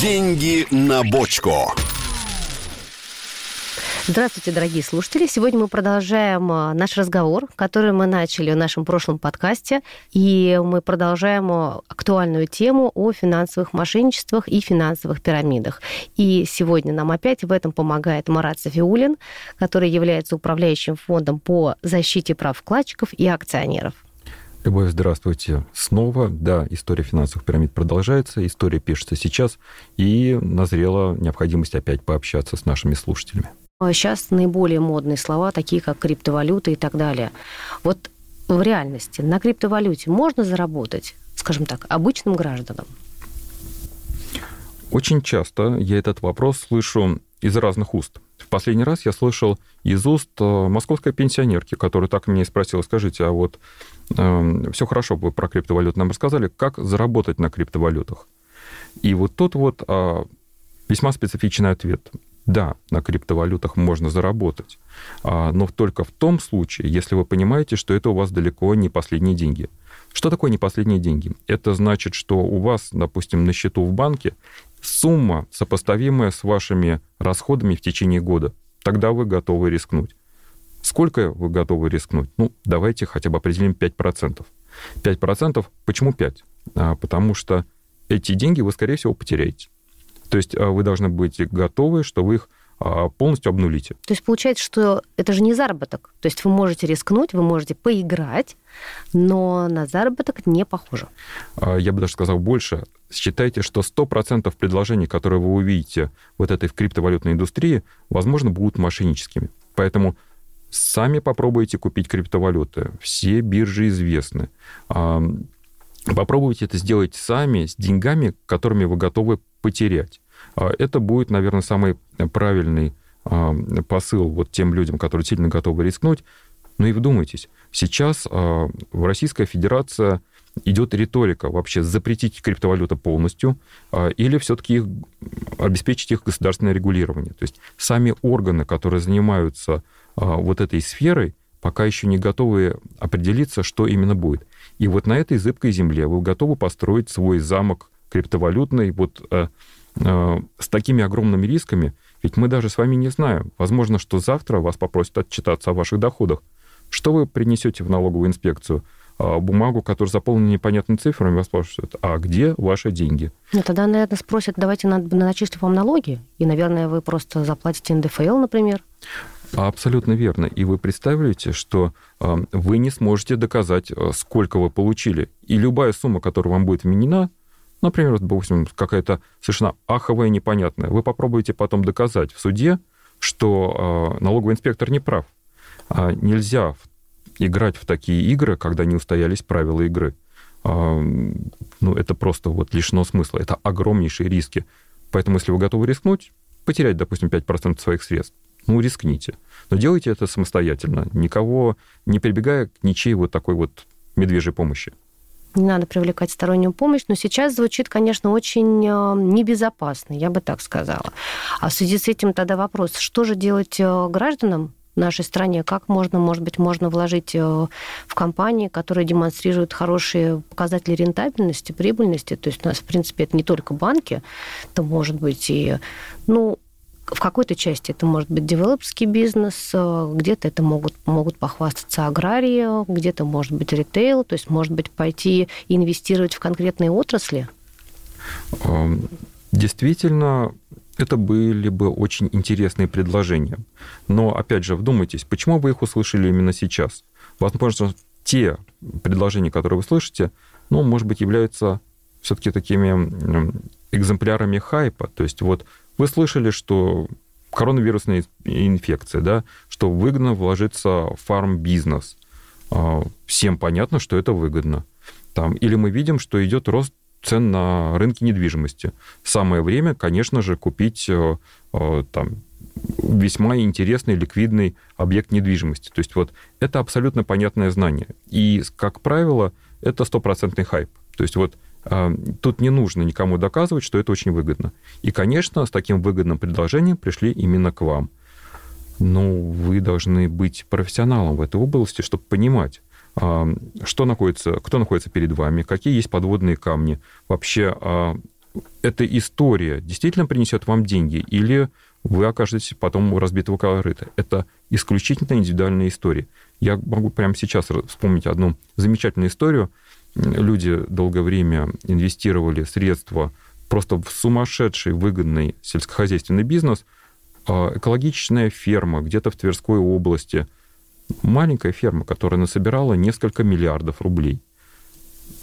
Деньги на бочку. Здравствуйте, дорогие слушатели. Сегодня мы продолжаем а, наш разговор, который мы начали в нашем прошлом подкасте. И мы продолжаем а, актуальную тему о финансовых мошенничествах и финансовых пирамидах. И сегодня нам опять в этом помогает Марат Софиулин, который является управляющим фондом по защите прав вкладчиков и акционеров. Любовь, здравствуйте. Снова, да, история финансовых пирамид продолжается, история пишется сейчас, и назрела необходимость опять пообщаться с нашими слушателями. Сейчас наиболее модные слова, такие как криптовалюта и так далее. Вот в реальности на криптовалюте можно заработать, скажем так, обычным гражданам? Очень часто я этот вопрос слышу из разных уст. Последний раз я слышал из уст э, московской пенсионерки, которая так меня и спросила, скажите, а вот э, эм, все хорошо, вы про криптовалюту нам рассказали, как заработать на криптовалютах? И вот тут вот э, весьма специфичный ответ. Да, на криптовалютах можно заработать, а, но только в том случае, если вы понимаете, что это у вас далеко не последние деньги. Что такое не последние деньги? Это значит, что у вас, допустим, на счету в банке сумма, сопоставимая с вашими расходами в течение года. Тогда вы готовы рискнуть. Сколько вы готовы рискнуть? Ну, давайте хотя бы определим 5%. 5%, почему 5%? А, потому что эти деньги вы, скорее всего, потеряете. То есть а, вы должны быть готовы, что вы их полностью обнулите. То есть получается, что это же не заработок. То есть вы можете рискнуть, вы можете поиграть, но на заработок не похоже. А, я бы даже сказал больше. Считайте, что 100% предложений, которые вы увидите вот этой в криптовалютной индустрии, возможно, будут мошенническими. Поэтому сами попробуйте купить криптовалюты. Все биржи известны. Попробуйте это сделать сами с деньгами, которыми вы готовы потерять. А, это будет, наверное, самый правильный а, посыл вот тем людям, которые сильно готовы рискнуть. Ну и вдумайтесь, сейчас а, в Российская Федерация идет риторика вообще запретить криптовалюты полностью или все-таки их, обеспечить их государственное регулирование. То есть сами органы, которые занимаются вот этой сферой, пока еще не готовы определиться, что именно будет. И вот на этой зыбкой земле вы готовы построить свой замок криптовалютный, вот Э, с такими огромными рисками, ведь мы даже с вами не знаем. Возможно, что завтра вас попросят отчитаться о ваших доходах. Что вы принесете в налоговую инспекцию? А, бумагу, которая заполнена непонятными цифрами, вас спрашивают, а где ваши деньги? Ну, тогда, наверное, спросят, давайте начислим вам налоги, и, наверное, вы просто заплатите НДФЛ, например. Абсолютно верно. И вы представляете, что э, вы не сможете доказать, э, сколько вы получили. И любая сумма, которая вам будет вменена, Например, допустим, какая-то совершенно аховая непонятная. Вы попробуете потом доказать в суде, что э, налоговый инспектор не прав. А нельзя играть в такие игры, когда не устоялись правила игры. А, ну, это просто вот лишено смысла. Это огромнейшие риски. Поэтому, если вы готовы рискнуть, потерять, допустим, 5% своих средств, ну, рискните. Но делайте это самостоятельно, никого не прибегая к ничьей вот такой вот медвежьей помощи не надо привлекать стороннюю помощь, но сейчас звучит, конечно, очень э, небезопасно, я бы так сказала. А в связи с этим тогда вопрос, что же делать э, гражданам нашей стране, как можно, может быть, можно вложить э, в компании, которые демонстрируют хорошие показатели рентабельности, прибыльности. То есть у нас, в принципе, это не только банки, это может быть и, ну, в какой-то части это может быть девелоперский бизнес, э, где-то это могут, могут похвастаться аграрии, где-то может быть ритейл, то есть может быть пойти инвестировать в конкретные отрасли? Эм, действительно, это были бы очень интересные предложения. Но, опять же, вдумайтесь, почему вы их услышали именно сейчас? Возможно, те предложения, которые вы слышите, ну, может быть, являются все-таки такими экземплярами хайпа. То есть вот вы слышали, что коронавирусная инфекция, да, что выгодно вложиться в фарм-бизнес. А, всем понятно, что это выгодно. Там, или мы видим, что идет рост цен на рынке недвижимости. Самое время, конечно же, купить э, э, там, весьма интересный ликвидный объект недвижимости. То есть вот это абсолютно понятное знание. И, как правило, это стопроцентный хайп. То есть вот тут не нужно никому доказывать, что это очень выгодно. И, конечно, с таким выгодным предложением пришли именно к вам. Но вы должны быть профессионалом в этой области, чтобы понимать, а, что находится, кто находится перед вами, какие есть подводные камни, вообще, а, эта история действительно принесет вам деньги, или вы окажетесь потом у разбитого корыта. Это исключительно индивидуальная история. Я могу прямо сейчас вспомнить одну замечательную историю. Люди долгое время инвестировали средства просто в сумасшедший выгодный сельскохозяйственный бизнес. А экологичная ферма где-то в Тверской области. Маленькая ферма, которая насобирала несколько миллиардов рублей.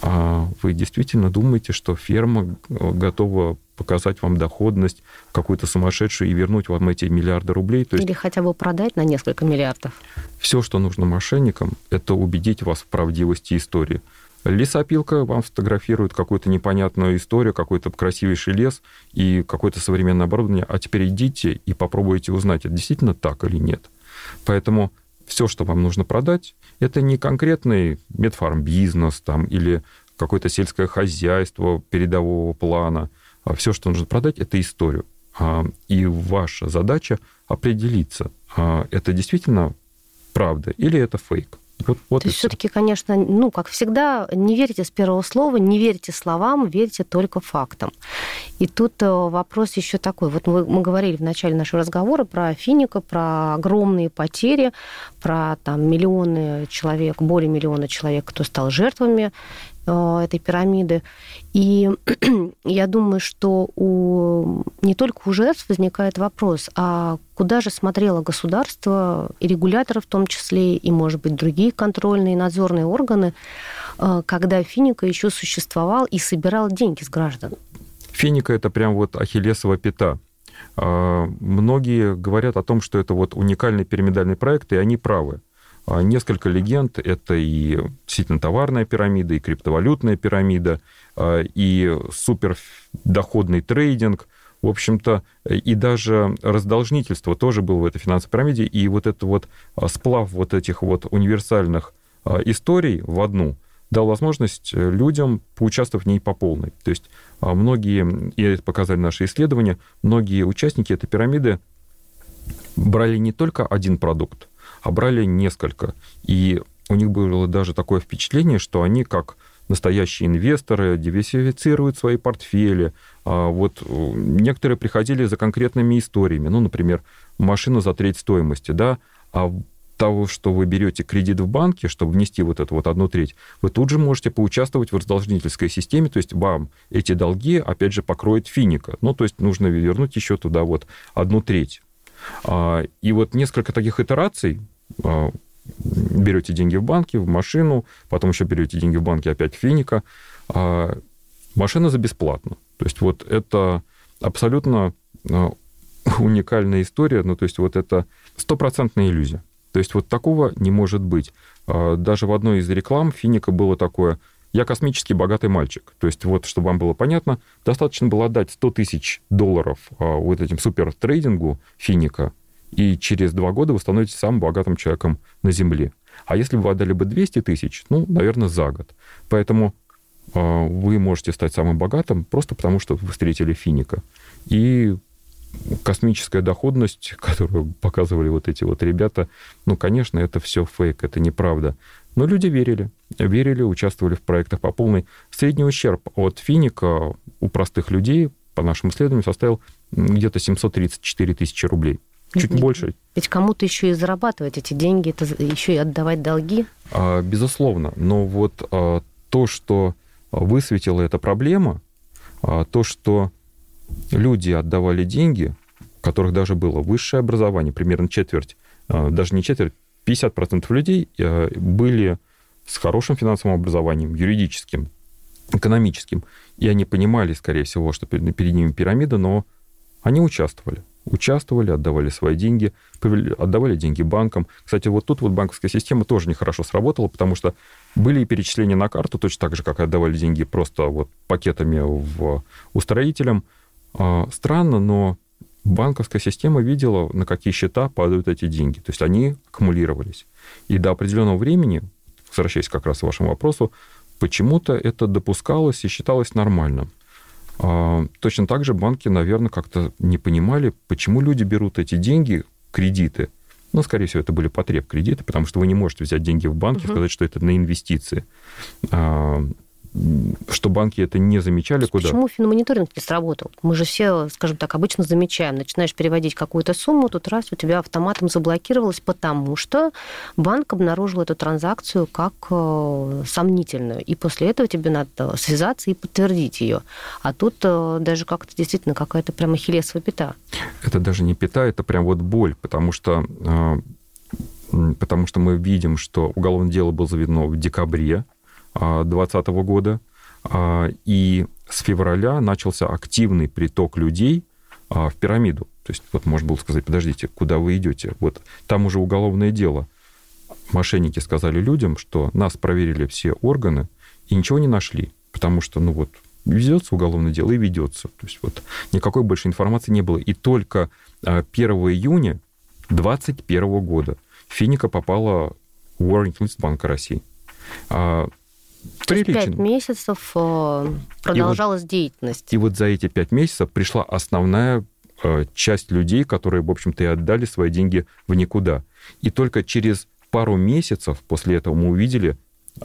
А вы действительно думаете, что ферма э, готова показать вам доходность какую-то сумасшедшую и вернуть вам эти миллиарды рублей? То есть Или хотя бы продать на несколько миллиардов? Все, что нужно мошенникам, это убедить вас в правдивости истории. Лесопилка вам сфотографирует какую-то непонятную историю, какой-то красивейший лес и какое-то современное оборудование, а теперь идите и попробуйте узнать, это действительно так или нет. Поэтому все, что вам нужно продать, это не конкретный медфарм-бизнес там, или какое-то сельское хозяйство передового плана. А все, что нужно продать, это историю. А, и ваша задача определиться, а, это действительно правда или это фейк. Вот, вот То есть все-таки, конечно, ну, как всегда, не верьте с первого слова, не верьте словам, верьте только фактам. И тут э, вопрос еще такой. Вот мы, мы говорили в начале нашего разговора про финика, про огромные потери, про там миллионы человек, более миллиона человек, кто стал жертвами этой пирамиды. И я думаю, что у, не только у жертв возникает вопрос, а куда же смотрело государство и регуляторы в том числе, и, может быть, другие контрольные и надзорные органы, э, когда Финика еще существовал и собирал деньги с граждан? Финика – это прям вот ахиллесова пята. А, многие говорят о том, что это вот уникальный пирамидальный проект, и они правы. А несколько легенд. Это и действительно товарная пирамида, и криптовалютная пирамида, а, и супердоходный трейдинг. В общем-то, и даже раздолжнительство тоже было в этой финансовой пирамиде. И вот этот вот а, сплав вот этих вот универсальных историй в одну дал возможность людям поучаствовать в ней по полной. То есть многие, и это показали наши исследования, многие участники этой пирамиды брали не только один продукт, а брали несколько. И у них было даже такое впечатление, что они как настоящие инвесторы диверсифицируют свои портфели. А вот э, некоторые приходили за конкретными историями. Ну, например, машина за треть стоимости, да, а того, что вы берете кредит в банке, чтобы внести вот эту вот одну треть, вы тут же можете поучаствовать в раздолжнительской системе, то есть вам эти долги, опять же, покроет финика. Ну, то есть нужно вернуть еще туда вот одну треть. А, и вот несколько таких итераций берете деньги в банке, в машину, потом еще берете деньги в банке опять финика. А машина за бесплатно. То есть вот это абсолютно а, уникальная история, ну, то есть вот это стопроцентная иллюзия. То есть вот такого не может быть. А, даже в одной из реклам Финика было такое «Я космически богатый мальчик». То есть вот, чтобы вам было понятно, достаточно было отдать 100 тысяч долларов вот этим супертрейдингу Финика, и через два года вы становитесь самым богатым человеком на Земле. А если бы вы отдали бы 200 тысяч, ну, наверное, за год. Поэтому э, вы можете стать самым богатым просто потому, что вы встретили финика. И космическая доходность, которую показывали вот эти вот ребята, ну, конечно, это все фейк, это неправда. Но люди верили, верили, участвовали в проектах по полной. Средний ущерб от финика у простых людей, по нашим исследованиям, составил где-то 734 тысячи рублей чуть больше. Ведь кому-то еще и зарабатывать эти деньги, это еще и отдавать долги. А, безусловно. Но вот а, то, что высветила эта проблема, а, то, что люди отдавали деньги, у которых даже было высшее образование, примерно четверть, даже не четверть, 50% людей были с хорошим финансовым образованием, юридическим, экономическим, и они понимали, скорее всего, что перед ними пирамида, но они участвовали участвовали, отдавали свои деньги, отдавали деньги банкам. Кстати, вот тут вот банковская система тоже нехорошо сработала, потому что были и перечисления на карту, точно так же, как отдавали деньги просто вот пакетами в, устроителям. А, странно, но банковская система видела, на какие счета падают эти деньги. То есть они аккумулировались. И до определенного времени, возвращаясь как раз к вашему вопросу, почему-то это допускалось и считалось нормальным. А, точно так же банки, наверное, как-то не понимали, почему люди берут эти деньги, кредиты. Ну, скорее всего, это были потреб кредиты, потому что вы не можете взять деньги в банке и сказать, что это на инвестиции. Что банки это не замечали, куда? Почему финмониторинг не сработал? Мы же все, скажем так, обычно замечаем. Начинаешь переводить какую-то сумму, тут раз у тебя автоматом заблокировалось, потому что банк обнаружил эту транзакцию как э, сомнительную. И после этого тебе надо связаться и подтвердить ее. А тут э, даже как-то действительно какая-то прямо хилесовая пята. Это даже не пята, это прям вот боль, потому что э, потому что мы видим, что уголовное дело было заведено в декабре 2020 года, а, и с февраля начался активный приток людей а, в пирамиду. То есть вот можно было сказать, подождите, куда вы идете? Вот там уже уголовное дело. Мошенники сказали людям, что нас проверили все органы и ничего не нашли, потому что, ну вот, ведется уголовное дело и ведется. То есть вот никакой больше информации не было. И только 1 июня 2021 года Финика попала в Warning List Банка России. Приличен. Пять месяцев э, продолжалась и вот, деятельность. И вот за эти пять месяцев пришла основная э, часть людей, которые, в общем-то, и отдали свои деньги в никуда. И только через пару месяцев после этого мы увидели,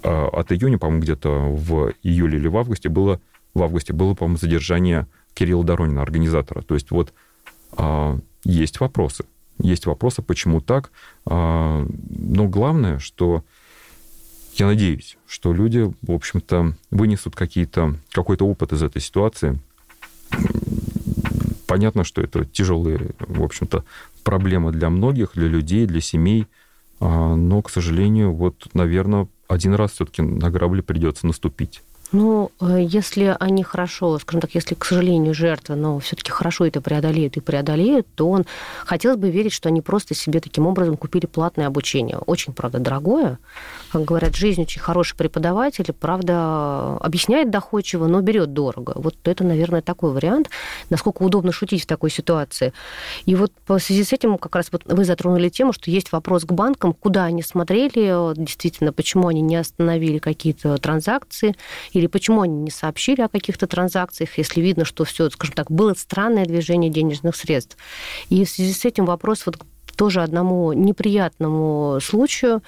э, от июня, по-моему, где-то в июле или в августе было, в августе было, по-моему, задержание Кирилла Доронина, организатора. То есть вот есть вопросы. Есть вопросы, почему так. Но главное, что я надеюсь, что люди, в общем-то, вынесут какие-то, какой-то опыт из этой ситуации. Понятно, что это тяжелые, в общем-то, проблема для многих, для людей, для семей. А, но, к сожалению, вот, наверное, один раз все-таки на грабли придется наступить. Ну, э, если они хорошо, скажем так, если, к сожалению, жертвы, но все-таки хорошо это преодолеют и преодолеют, то он хотелось бы верить, что они просто себе таким образом купили платное обучение. Очень, правда, дорогое. Как говорят, жизнь очень хороший преподаватель, правда, объясняет доходчиво, но берет дорого. Вот это, наверное, такой вариант, насколько удобно шутить в такой ситуации. И вот по связи с этим как раз вот вы затронули тему, что есть вопрос к банкам, куда они смотрели, действительно, почему они не остановили какие-то транзакции, или почему они не сообщили о каких-то транзакциях, если видно, что все, скажем так, было странное движение денежных средств. И в связи с этим вопрос вот тоже одному неприятному случаю,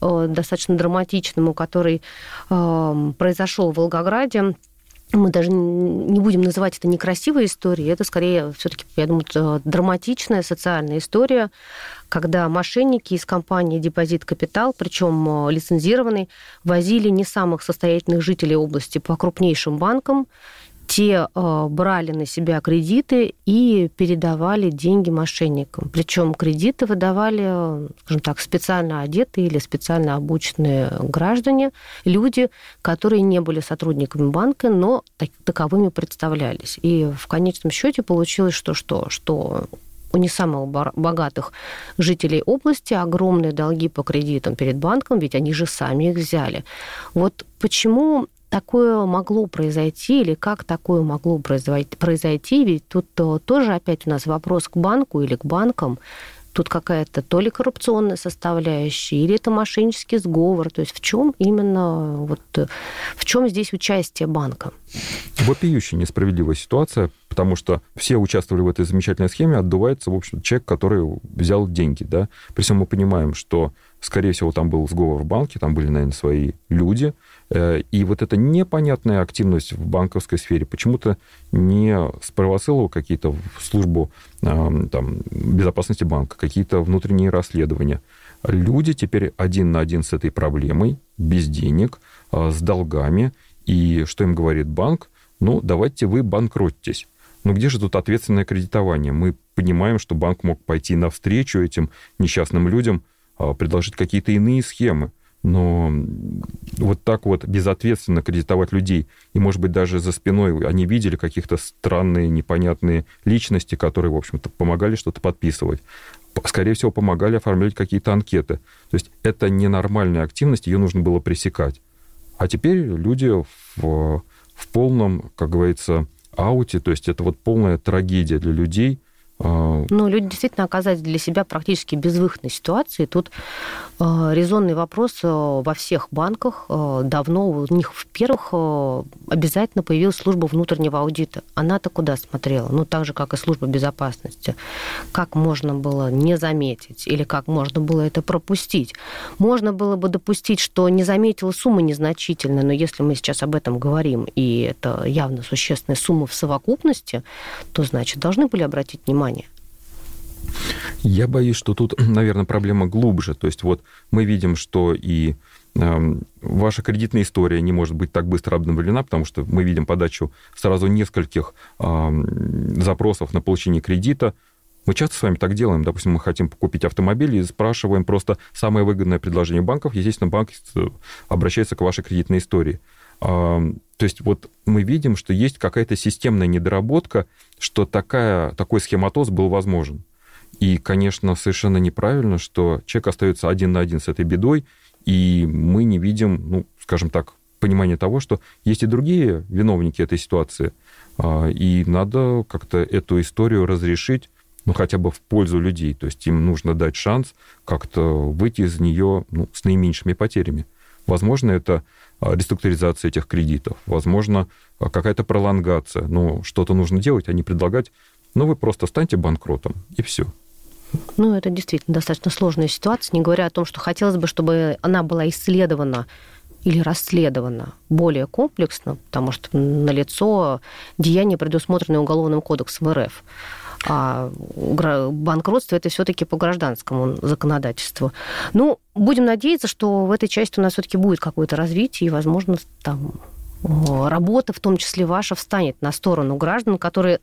э, достаточно драматичному, который э, произошел в Волгограде мы даже не будем называть это некрасивой историей, это скорее все-таки, я думаю, драматичная социальная история, когда мошенники из компании «Депозит Капитал», причем э, лицензированный, возили не самых состоятельных жителей области по крупнейшим банкам те э, брали на себя кредиты и передавали деньги мошенникам. Причем кредиты выдавали, скажем так, специально одетые или специально обученные граждане, люди, которые не были сотрудниками банка, но так, таковыми представлялись. И в конечном счете получилось, что что, что у не самых богатых жителей области огромные долги по кредитам перед банком, ведь они же сами их взяли. Вот почему такое могло произойти или как такое могло произойти, ведь тут э, тоже опять у нас вопрос к банку или к банкам, тут какая-то то ли коррупционная составляющая, или это мошеннический сговор. То есть в чем именно, вот, в чем здесь участие банка? Вопиющая несправедливая ситуация, потому что все участвовали в этой замечательной схеме, отдувается, в общем, человек, который взял деньги. Да? При всем мы понимаем, что, скорее всего, там был сговор в банке, там были, наверное, свои люди, Э, и вот эта непонятная активность в банковской сфере почему-то не спровоцировала какие-то в службу там, безопасности банка, какие-то внутренние расследования. Люди теперь один на один с этой проблемой, без денег, а, с долгами. И что им говорит банк? Ну, давайте вы банкротитесь. Но где же тут ответственное кредитование? Мы понимаем, что банк мог пойти навстречу этим несчастным людям, а, предложить какие-то иные схемы. Но вот так вот безответственно кредитовать людей, и, может быть, даже за спиной они видели каких-то странные, непонятные личности, которые, в общем-то, помогали что-то подписывать. Скорее всего, помогали оформлять какие-то анкеты. То есть это ненормальная активность, ее нужно было пресекать. А теперь люди в, в полном, как говорится, ауте, то есть это вот полная трагедия для людей, ну, люди действительно оказались для себя практически безвыходной ситуации. Тут э, резонный вопрос э, во всех банках. Давно у них в первых обязательно появилась служба внутреннего аудита. Она-то куда смотрела? Ну, так же, как и служба безопасности. Как можно было не заметить или как можно было это пропустить? Можно было бы допустить, что не заметила сумма незначительная, но если мы сейчас об этом говорим, и это явно существенная сумма в совокупности, то, значит, должны были обратить внимание внимание? Я боюсь, что тут, наверное, проблема глубже. То есть вот мы видим, что и э, ваша кредитная история не может быть так быстро обновлена, потому что мы видим подачу сразу нескольких э, запросов на получение кредита. Мы часто с вами так делаем. Допустим, мы хотим купить автомобиль и спрашиваем просто самое выгодное предложение банков. Естественно, банк обращается к вашей кредитной истории. То есть вот мы видим, что есть какая-то системная недоработка, что такая, такой схематоз был возможен. И, конечно, совершенно неправильно, что человек остается один на один с этой бедой, и мы не видим, ну, скажем так, понимания того, что есть и другие виновники этой ситуации, а, и надо как-то эту историю разрешить, ну, хотя бы в пользу людей. То есть им нужно дать шанс как-то выйти из нее ну, с наименьшими потерями. Возможно, это реструктуризация этих кредитов, возможно, а, какая-то пролонгация. Но что-то нужно делать, а не предлагать, ну, вы просто станьте банкротом, и все. Ну, это действительно достаточно сложная ситуация, не говоря о том, что хотелось бы, чтобы она была исследована или расследована более комплексно, потому что налицо деяние, предусмотренное Уголовным кодексом РФ. А банкротство это все-таки по гражданскому законодательству. Ну, будем надеяться, что в этой части у нас все-таки будет какое-то развитие, и, возможно, там работа, в том числе ваша, встанет на сторону граждан, которые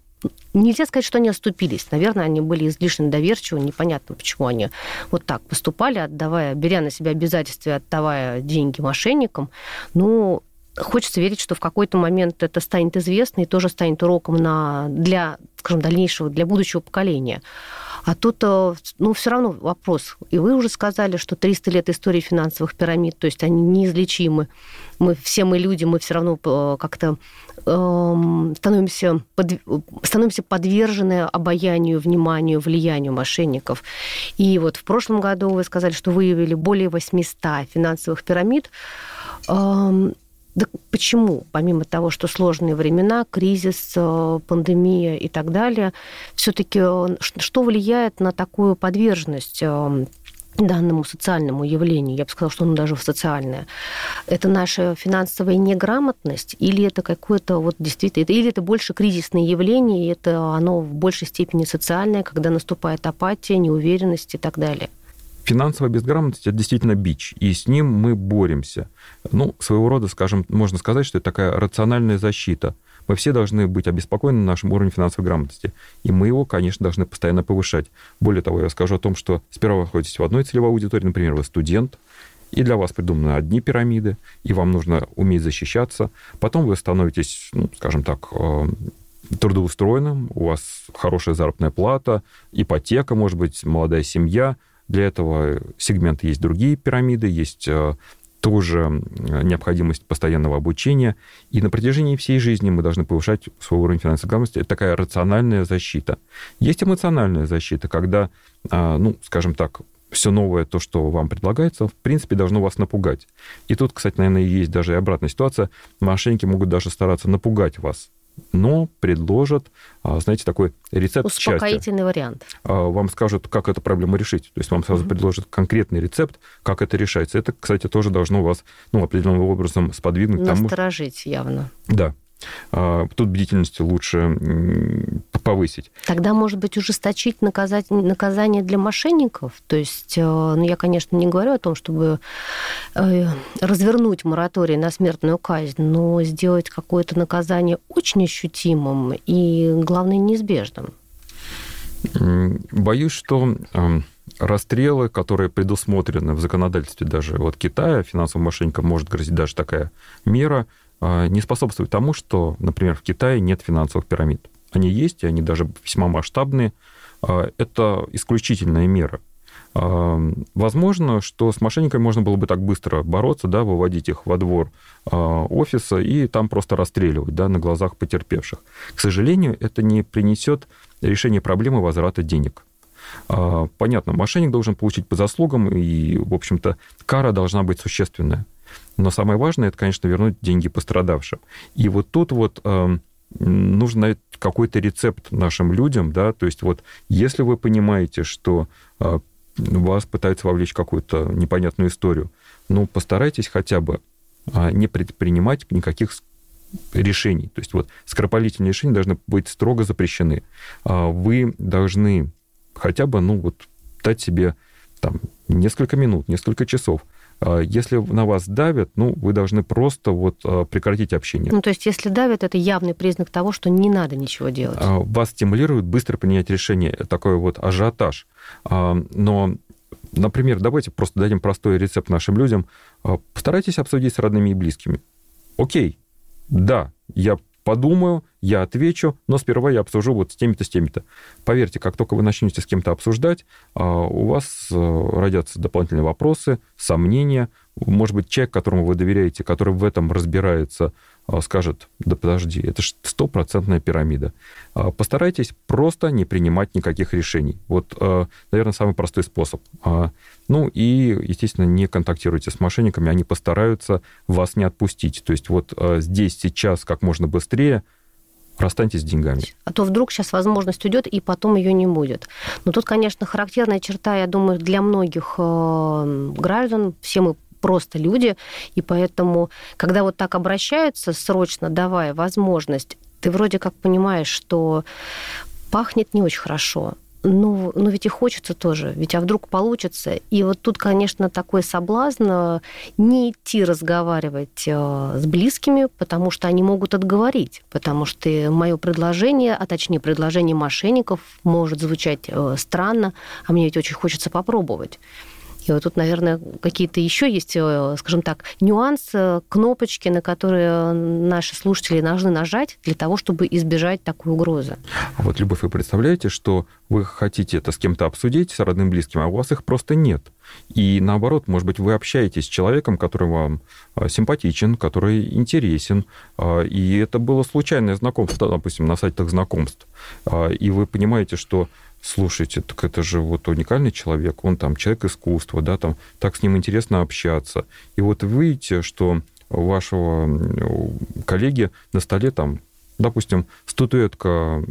Нельзя сказать, что они оступились. Наверное, они были излишне доверчивы. Непонятно, почему они вот так поступали, отдавая, беря на себя обязательства, отдавая деньги мошенникам. Ну, хочется верить, что в какой-то момент это станет известно и тоже станет уроком на, для, скажем, дальнейшего, для будущего поколения. А тут, э, ну, все равно вопрос. И вы уже сказали, что 300 лет истории финансовых пирамид, то есть они неизлечимы. Мы, все мы люди, мы все равно э, как-то эм, становимся, под, становимся подвержены обаянию, вниманию, влиянию мошенников. И вот в прошлом году вы сказали, что выявили более 800 финансовых пирамид. Эм, да почему, помимо того, что сложные времена, кризис, э, пандемия и так далее, все-таки э, что влияет на такую подверженность э, данному социальному явлению, я бы сказала, что оно даже социальное, это наша финансовая неграмотность или это какое-то вот действительно, или это больше кризисное явление, и это оно в большей степени социальное, когда наступает апатия, неуверенность и так далее? Финансовая безграмотность – это действительно бич, и с ним мы боремся. Ну, своего рода, скажем, можно сказать, что это такая рациональная защита. Мы все должны быть обеспокоены нашим уровнем финансовой грамотности, и мы его, конечно, должны постоянно повышать. Более того, я скажу о том, что сперва вы находитесь в одной целевой аудитории, например, вы студент, и для вас придуманы одни пирамиды, и вам нужно уметь защищаться. Потом вы становитесь, ну, скажем так, э, трудоустроенным, у вас хорошая заработная плата, ипотека, может быть, молодая семья – для этого сегмента есть другие пирамиды, есть э, тоже необходимость постоянного обучения. И на протяжении всей жизни мы должны повышать свой уровень финансовой грамотности. Это такая рациональная защита. Есть эмоциональная защита, когда, э, ну, скажем так, все новое, то, что вам предлагается, в принципе, должно вас напугать. И тут, кстати, наверное, есть даже и обратная ситуация. Мошенники могут даже стараться напугать вас но предложат, а, знаете, такой рецепт Успокоительный счастья. вариант. А, вам скажут, как эту проблему решить. То есть вам сразу угу. предложат конкретный рецепт, как это решается. Это, кстати, тоже должно вас ну, определенным образом сподвигнуть. Насторожить тому... явно. Да. А, тут бдительность лучше повысить. Тогда, может быть, ужесточить наказать, наказание для мошенников? То есть, э, ну, я, конечно, не говорю о том, чтобы э, развернуть мораторий на смертную казнь, но сделать какое-то наказание очень ощутимым и, главное, неизбежным. Боюсь, что эм, расстрелы, которые предусмотрены в законодательстве даже вот Китая, финансовым мошенникам может грозить даже такая мера – не способствует тому, что, например, в Китае нет финансовых пирамид. Они есть, и они даже весьма масштабные. А, это исключительная мера. А, возможно, что с мошенниками можно было бы так быстро бороться, да, выводить их во двор офиса и там просто расстреливать да, на глазах потерпевших. К сожалению, это не принесет решение проблемы возврата денег. А, понятно, мошенник должен получить по заслугам, и, в общем-то, кара должна быть существенная. Но самое важное, это, конечно, вернуть деньги пострадавшим. И вот тут вот э, нужно какой-то рецепт нашим людям, да, то есть вот если вы понимаете, что э, вас пытаются вовлечь в какую-то непонятную историю, ну, постарайтесь хотя бы э, не предпринимать никаких решений. То есть вот скоропалительные решения должны быть строго запрещены. Вы должны хотя бы, ну, вот дать себе там несколько минут, несколько часов а, если на вас давят, ну, вы должны просто вот а, прекратить общение. Ну, то есть, если давят, это явный признак того, что не надо ничего делать. А, вас стимулирует быстро принять решение, такой вот ажиотаж. Но, например, давайте просто дадим простой рецепт нашим людям. Постарайтесь обсудить с родными и близкими. Окей, да, я подумаю, я отвечу, но сперва я обсужу вот с теми-то, с теми-то. Поверьте, как только вы начнете с кем-то обсуждать, а, у вас э, родятся дополнительные вопросы, сомнения. Может быть, человек, которому вы доверяете, который в этом разбирается, а, скажет, да подожди, это же стопроцентная пирамида. А, постарайтесь просто не принимать никаких решений. Вот, наверное, самый простой способ. Ну и, естественно, не контактируйте с мошенниками, они постараются вас не отпустить. То есть вот здесь, сейчас, как можно быстрее – расстаньтесь с деньгами. А то вдруг сейчас возможность уйдет, и потом ее не будет. Но тут, конечно, характерная черта, я думаю, для многих э, граждан, все мы просто люди, и поэтому, когда вот так обращаются, срочно давая возможность, ты вроде как понимаешь, что пахнет не очень хорошо, ну, но ведь и хочется тоже, ведь а вдруг получится. И вот тут, конечно, такой соблазн э, не идти разговаривать э, с близкими, потому что они могут отговорить, потому что мое предложение, а точнее предложение мошенников может звучать э, странно, а мне ведь очень хочется попробовать. И вот тут, наверное, какие-то еще есть, э, скажем так, нюансы, кнопочки, на которые наши слушатели должны нажать для того, чтобы избежать такой угрозы. А вот, Любовь, вы представляете, что вы хотите это с кем-то обсудить, с родным, близким, а у вас их просто нет. И наоборот, может быть, вы общаетесь с человеком, который вам э, симпатичен, который интересен, э, и это было случайное знакомство, допустим, на сайтах знакомств. И вы понимаете, что слушайте, так это же вот уникальный человек, он там человек искусства, да, там так с ним интересно общаться. И вот видите, что у вашего коллеги на столе там, допустим, статуэтка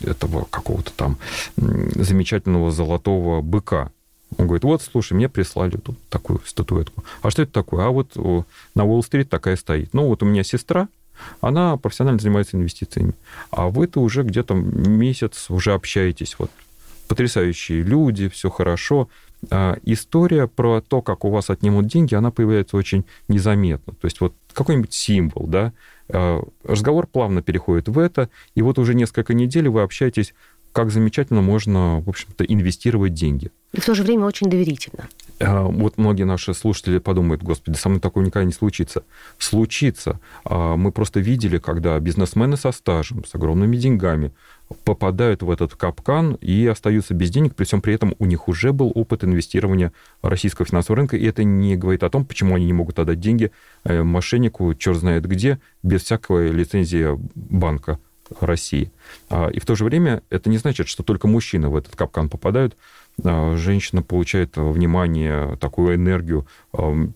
этого какого-то там замечательного золотого быка. Он говорит, вот, слушай, мне прислали тут такую статуэтку. А что это такое? А вот на Уолл-стрит такая стоит. Ну, вот у меня сестра, она профессионально занимается инвестициями. А вы-то уже где-то месяц уже общаетесь. Вот потрясающие люди, все хорошо. А история про то, как у вас отнимут деньги, она появляется очень незаметно. То есть вот какой-нибудь символ, да, а, разговор плавно переходит в это, и вот уже несколько недель вы общаетесь, как замечательно можно, в общем-то, инвестировать деньги. И в то же время очень доверительно. А, вот многие наши слушатели подумают, господи, со мной такое никогда не случится. Случится. Мы просто видели, когда бизнесмены со стажем, с огромными деньгами попадают в этот капкан и остаются без денег, при всем при этом у них уже был опыт инвестирования российского финансового рынка, и это не говорит о том, почему они не могут отдать деньги э, мошеннику, черт знает где, без всякой лицензии банка России. А, и в то же время это не значит, что только мужчины в этот капкан попадают. А, женщина получает внимание, такую энергию.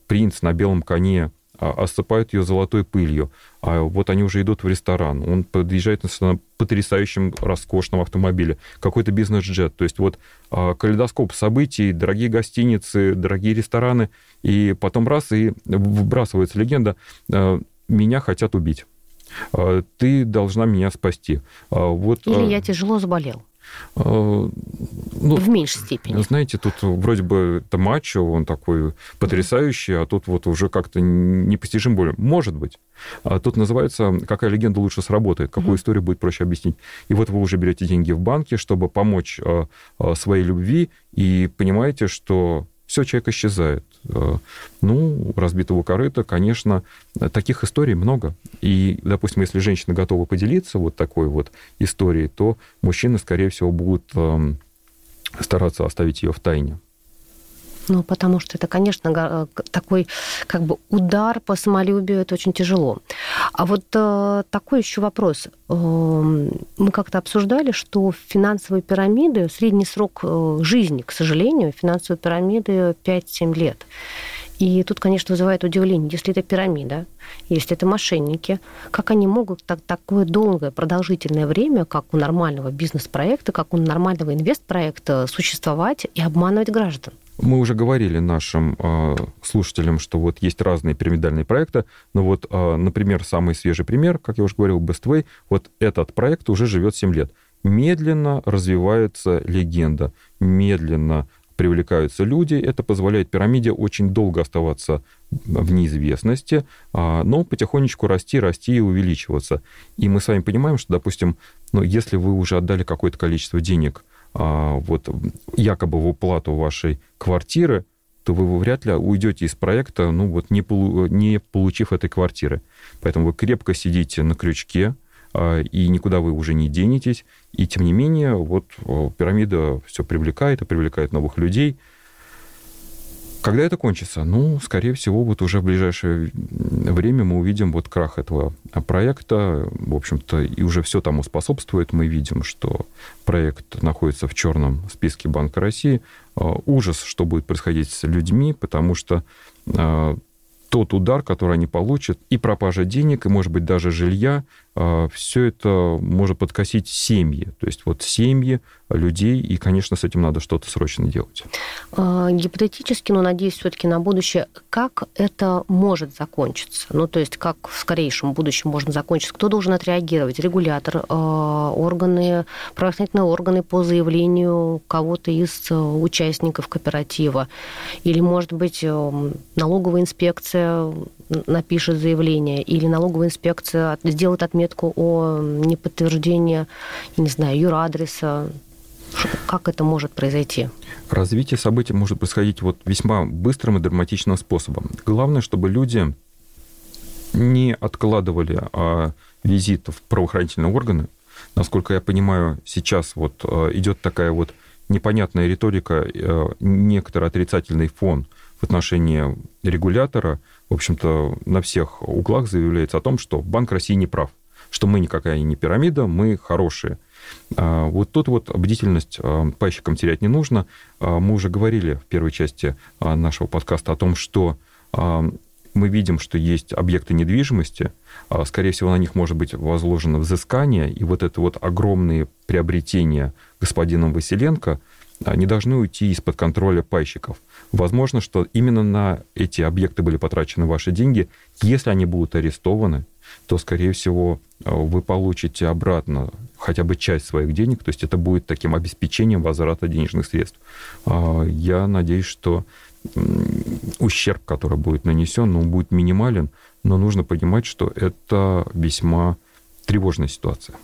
Принц на белом коне осыпают ее золотой пылью. А вот они уже идут в ресторан. Он подъезжает на потрясающем, роскошном автомобиле. Какой-то бизнес-джет. То есть вот а, калейдоскоп событий, дорогие гостиницы, дорогие рестораны. И потом раз, и выбрасывается легенда «Э, «меня хотят убить». «Э, ты должна меня спасти. «Э, вот, Или я тяжело заболел. Ну, в меньшей степени. Знаете, тут вроде бы это мачо, он такой потрясающий, а тут вот уже как-то непостижим более. Может быть. А тут называется «Какая легенда лучше сработает?», какую mm историю будет проще объяснить. И вот вы уже берете деньги в банке, чтобы помочь своей любви, и понимаете, что все, человек исчезает. Э, ну, разбитого корыта, конечно, таких историй много. И, допустим, если женщина готова поделиться вот такой вот историей, то мужчины, скорее всего, будут эм, стараться оставить ее в тайне. Ну, потому что это, конечно, э, такой как бы удар по самолюбию, это очень тяжело. А вот э, такой еще вопрос. Э, мы как-то обсуждали, что финансовые пирамиды, средний срок э, жизни, к сожалению, финансовые пирамиды 5-7 лет. И тут, конечно, вызывает удивление, если это пирамида, если это мошенники, как они могут так, такое долгое, продолжительное время, как у нормального бизнес-проекта, как у нормального инвест-проекта существовать и обманывать граждан? Мы уже говорили нашим э, слушателям, что вот есть разные пирамидальные проекты, но вот, э, например, самый свежий пример, как я уже говорил, Bestway, вот этот проект уже живет 7 лет. Медленно развивается легенда, медленно привлекаются люди. Это позволяет пирамиде очень долго оставаться в неизвестности, а, но потихонечку расти, расти и увеличиваться. И мы с вами понимаем, что, допустим, ну, если вы уже отдали какое-то количество денег вот, якобы в уплату вашей квартиры, то вы вряд ли уйдете из проекта, ну вот не, полу, не получив этой квартиры. Поэтому вы крепко сидите на крючке, а, и никуда вы уже не денетесь. И тем не менее, вот пирамида все привлекает и привлекает новых людей. Когда это кончится? Ну, скорее всего, вот уже в ближайшее время мы увидим вот крах этого проекта. В общем-то, и уже все тому способствует. Мы видим, что проект находится в черном списке Банка России. А, ужас, что будет происходить с людьми, потому что а, тот удар, который они получат, и пропажа денег, и, может быть, даже жилья, все это может подкосить семьи. То есть вот семьи людей, и, конечно, с этим надо что-то срочно делать. А, гипотетически, но надеюсь, все-таки на будущее, как это может закончиться? Ну, то есть как в скорейшем будущем можно закончиться? Кто должен отреагировать? Регулятор, а, органы, правоохранительные органы по заявлению кого-то из участников кооператива? Или, может быть, налоговая инспекция напишет заявление, или налоговая инспекция сделает отметку о неподтверждении, не знаю, юрадреса, как это может произойти? Развитие событий может происходить вот весьма быстрым и драматичным способом. Главное, чтобы люди не откладывали а, визит в правоохранительные органы. Насколько я понимаю, сейчас вот а, идет такая вот непонятная риторика, а, некоторый отрицательный фон в отношении регулятора. В общем-то, на всех углах заявляется о том, что Банк России не прав, что мы никакая не пирамида, мы хорошие. А, вот тут вот бдительность а, пайщикам терять не нужно. А, мы уже говорили в первой части нашего подкаста о том, что мы видим, что есть объекты недвижимости, скорее всего, на них может быть возложено взыскание, и вот это вот огромные приобретения господином Василенко не должны уйти из-под контроля пайщиков. Возможно, что именно на эти объекты были потрачены ваши деньги. Если они будут арестованы, то, скорее всего, вы получите обратно хотя бы часть своих денег, то есть это будет таким обеспечением возврата денежных средств. А, я надеюсь, что ущерб, который будет нанесен, он будет минимален, но нужно понимать, что это весьма тревожная ситуация.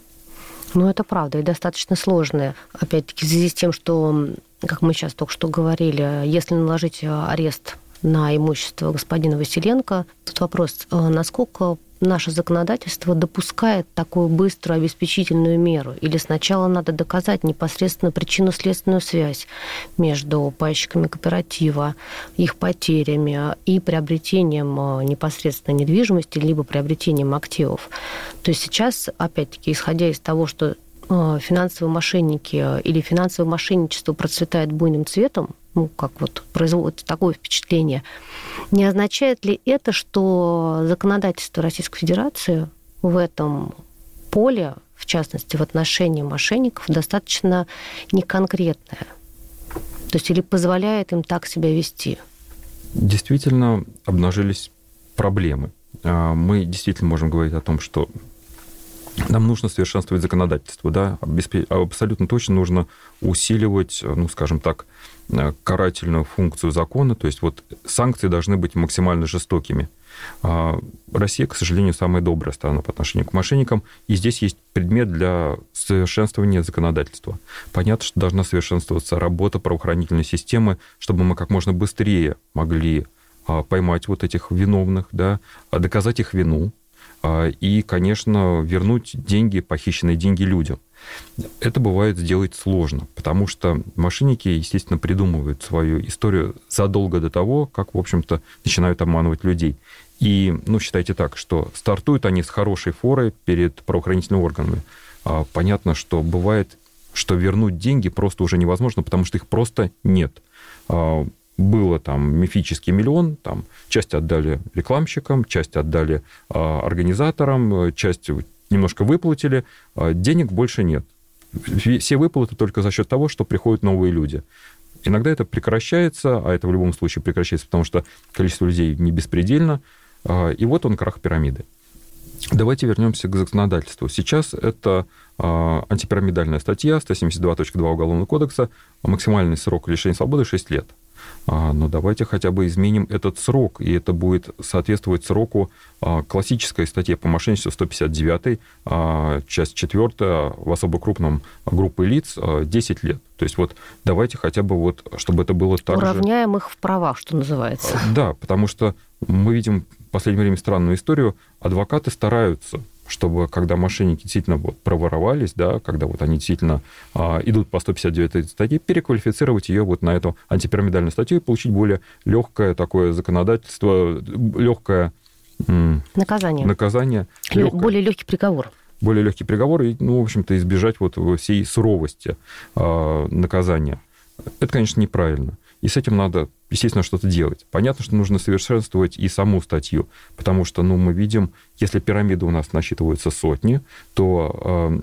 Ну, это правда, и достаточно сложная. Опять-таки, в связи с тем, что, как мы сейчас только что говорили, если наложить арест на имущество господина Василенко, тут вопрос, э, насколько наше законодательство допускает такую быструю обеспечительную меру? Или сначала надо доказать непосредственно причинно-следственную связь между пайщиками кооператива, их потерями и приобретением э, непосредственно недвижимости, либо приобретением активов? То есть сейчас, опять-таки, исходя из того, что финансовые мошенники или финансовое мошенничество процветает буйным цветом, ну, как вот производит такое впечатление, не означает ли это, что законодательство Российской Федерации в этом поле, в частности, в отношении мошенников, достаточно неконкретное? То есть или позволяет им так себя вести? Действительно обнажились проблемы. А, мы действительно можем говорить о том, что нам нужно совершенствовать законодательство, да, абсолютно точно нужно усиливать, ну, скажем так, э, карательную функцию закона, то есть вот санкции должны быть максимально жестокими. А Россия, к сожалению, самая добрая страна по отношению к мошенникам, и здесь есть предмет для совершенствования законодательства. Понятно, что должна совершенствоваться работа правоохранительной системы, чтобы мы как можно быстрее могли а, поймать вот этих виновных, да, доказать их вину, а, и, конечно, вернуть деньги, похищенные деньги людям. Это бывает сделать сложно, потому что мошенники, естественно, придумывают свою историю задолго до того, как, в общем-то, начинают обманывать людей. И, ну, считайте так, что стартуют они с хорошей форой перед правоохранительными органами. А, понятно, что бывает, что вернуть деньги просто уже невозможно, потому что их просто нет. А, было там мифический миллион, там часть отдали рекламщикам, часть отдали а, организаторам, часть немножко выплатили, денег больше нет. Все выплаты только за счет того, что приходят новые люди. Иногда это прекращается, а это в любом случае прекращается, потому что количество людей не беспредельно, и вот он крах пирамиды. Давайте вернемся к законодательству. Сейчас это антипирамидальная статья 172.2 Уголовного кодекса, максимальный срок лишения свободы 6 лет а, но давайте хотя бы изменим этот срок, и это будет соответствовать сроку а, классической статье по мошенничеству 159, а, часть 4, в особо крупном группы лиц 10 лет. То есть вот давайте хотя бы вот, чтобы это было так Уравняем же... их в правах, что называется. Да, потому что мы видим в последнее время странную историю. Адвокаты стараются чтобы когда мошенники действительно вот проворовались, да, когда вот они действительно а, идут по 159 статье, переквалифицировать ее вот на эту антипирамидальную статью и получить более легкое такое законодательство, легкое наказание. наказание легкое. Более легкий приговор более легкий приговор и, ну, в общем-то, избежать вот всей суровости э, наказания. Это, конечно, неправильно. И с этим надо, естественно, что-то делать. Понятно, что нужно совершенствовать и саму статью, потому что, ну, мы видим, если пирамида у нас насчитывается сотни, то,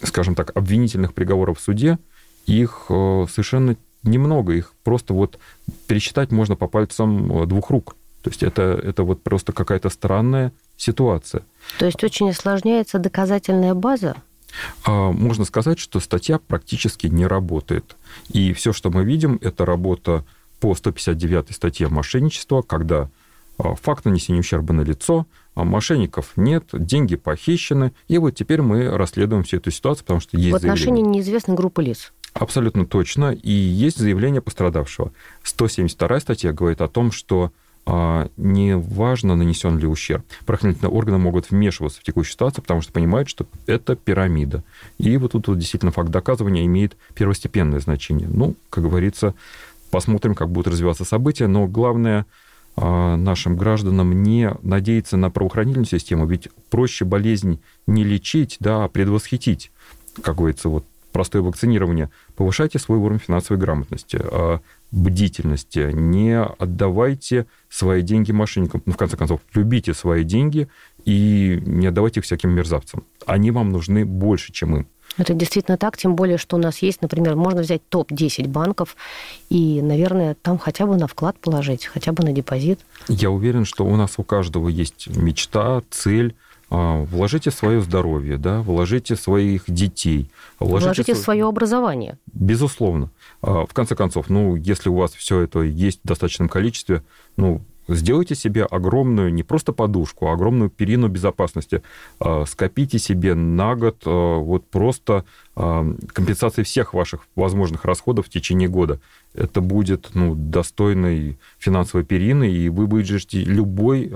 э, скажем так, обвинительных приговоров в суде, их э, совершенно немного, их просто вот пересчитать можно по пальцам э, двух рук. То есть это, это вот просто какая-то странная ситуация. То есть очень осложняется доказательная база? А, можно сказать, что статья практически не работает. И все, что мы видим, это работа по 159 статье мошенничества, когда а, факт нанесения ущерба на лицо, а мошенников нет, деньги похищены, и вот теперь мы расследуем всю эту ситуацию, потому что есть В отношении заявление. неизвестной группы лиц. Абсолютно точно. И есть заявление пострадавшего. 172 статья говорит о том, что не важно, нанесен ли ущерб. Правоохранительные органы могут вмешиваться в текущую ситуацию, потому что понимают, что это пирамида. И вот тут вот действительно факт доказывания имеет первостепенное значение. Ну, как говорится, посмотрим, как будут развиваться события, но главное а, нашим гражданам не надеяться на правоохранительную систему, ведь проще болезнь не лечить, да, а предвосхитить. Как говорится, вот простое вакцинирование. Повышайте свой уровень финансовой грамотности. Бдительности, не отдавайте свои деньги мошенникам. Ну, в конце концов, любите свои деньги и не отдавайте их всяким мерзавцам. Они вам нужны больше, чем им. Это действительно так, тем более, что у нас есть, например, можно взять топ-10 банков и, наверное, там хотя бы на вклад положить, хотя бы на депозит. Я уверен, что у нас у каждого есть мечта, цель, вложите свое здоровье, да, вложите своих детей. Вложите, вложите свое... свое образование. Безусловно. А, в конце концов, ну, если у вас все это есть в достаточном количестве, ну, сделайте себе огромную, не просто подушку, а огромную перину безопасности. А, скопите себе на год вот просто компенсации всех ваших возможных расходов в течение года. Это будет ну, достойной финансовой перины, и вы выдержите любой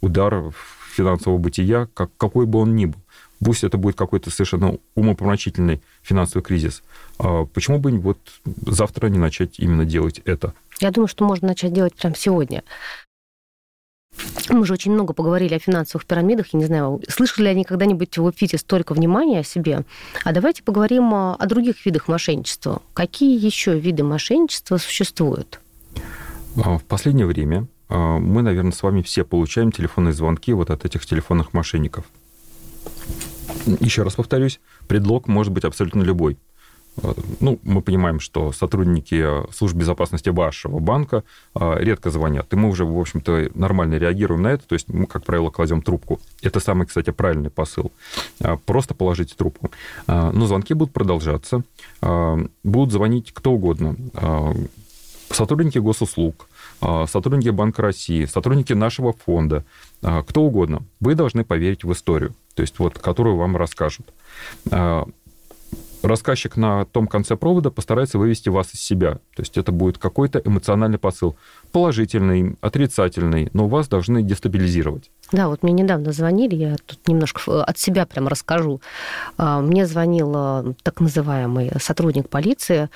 удар в финансового бытия, как, какой бы он ни был. Пусть это будет какой-то совершенно умопомрачительный финансовый кризис. А почему бы вот завтра не начать именно делать это? Я думаю, что можно начать делать прямо сегодня. Мы же очень много поговорили о финансовых пирамидах. Я не знаю, слышали ли они когда-нибудь в эфире столько внимания о себе. А давайте поговорим о других видах мошенничества. Какие еще виды мошенничества существуют? А, в последнее время мы, наверное, с вами все получаем телефонные звонки вот от этих телефонных мошенников. Еще раз повторюсь, предлог может быть абсолютно любой. А, ну, мы понимаем, что сотрудники служб безопасности вашего банка а, редко звонят, и мы уже, в общем-то, нормально реагируем на это, то есть мы, как правило, кладем трубку. Это самый, кстати, правильный посыл. Просто положите трубку. Но звонки будут продолжаться, будут звонить кто угодно. Сотрудники госуслуг, а, сотрудники Банка России, сотрудники нашего фонда, а, кто угодно, вы должны поверить в историю, то есть вот, которую вам расскажут. Рассказчик на том конце провода постарается вывести вас из себя. То есть это будет какой-то эмоциональный посыл. Положительный, отрицательный, но вас должны дестабилизировать. Да, вот мне недавно звонили, я тут немножко от себя прям расскажу. А, мне звонил а, так называемый сотрудник полиции.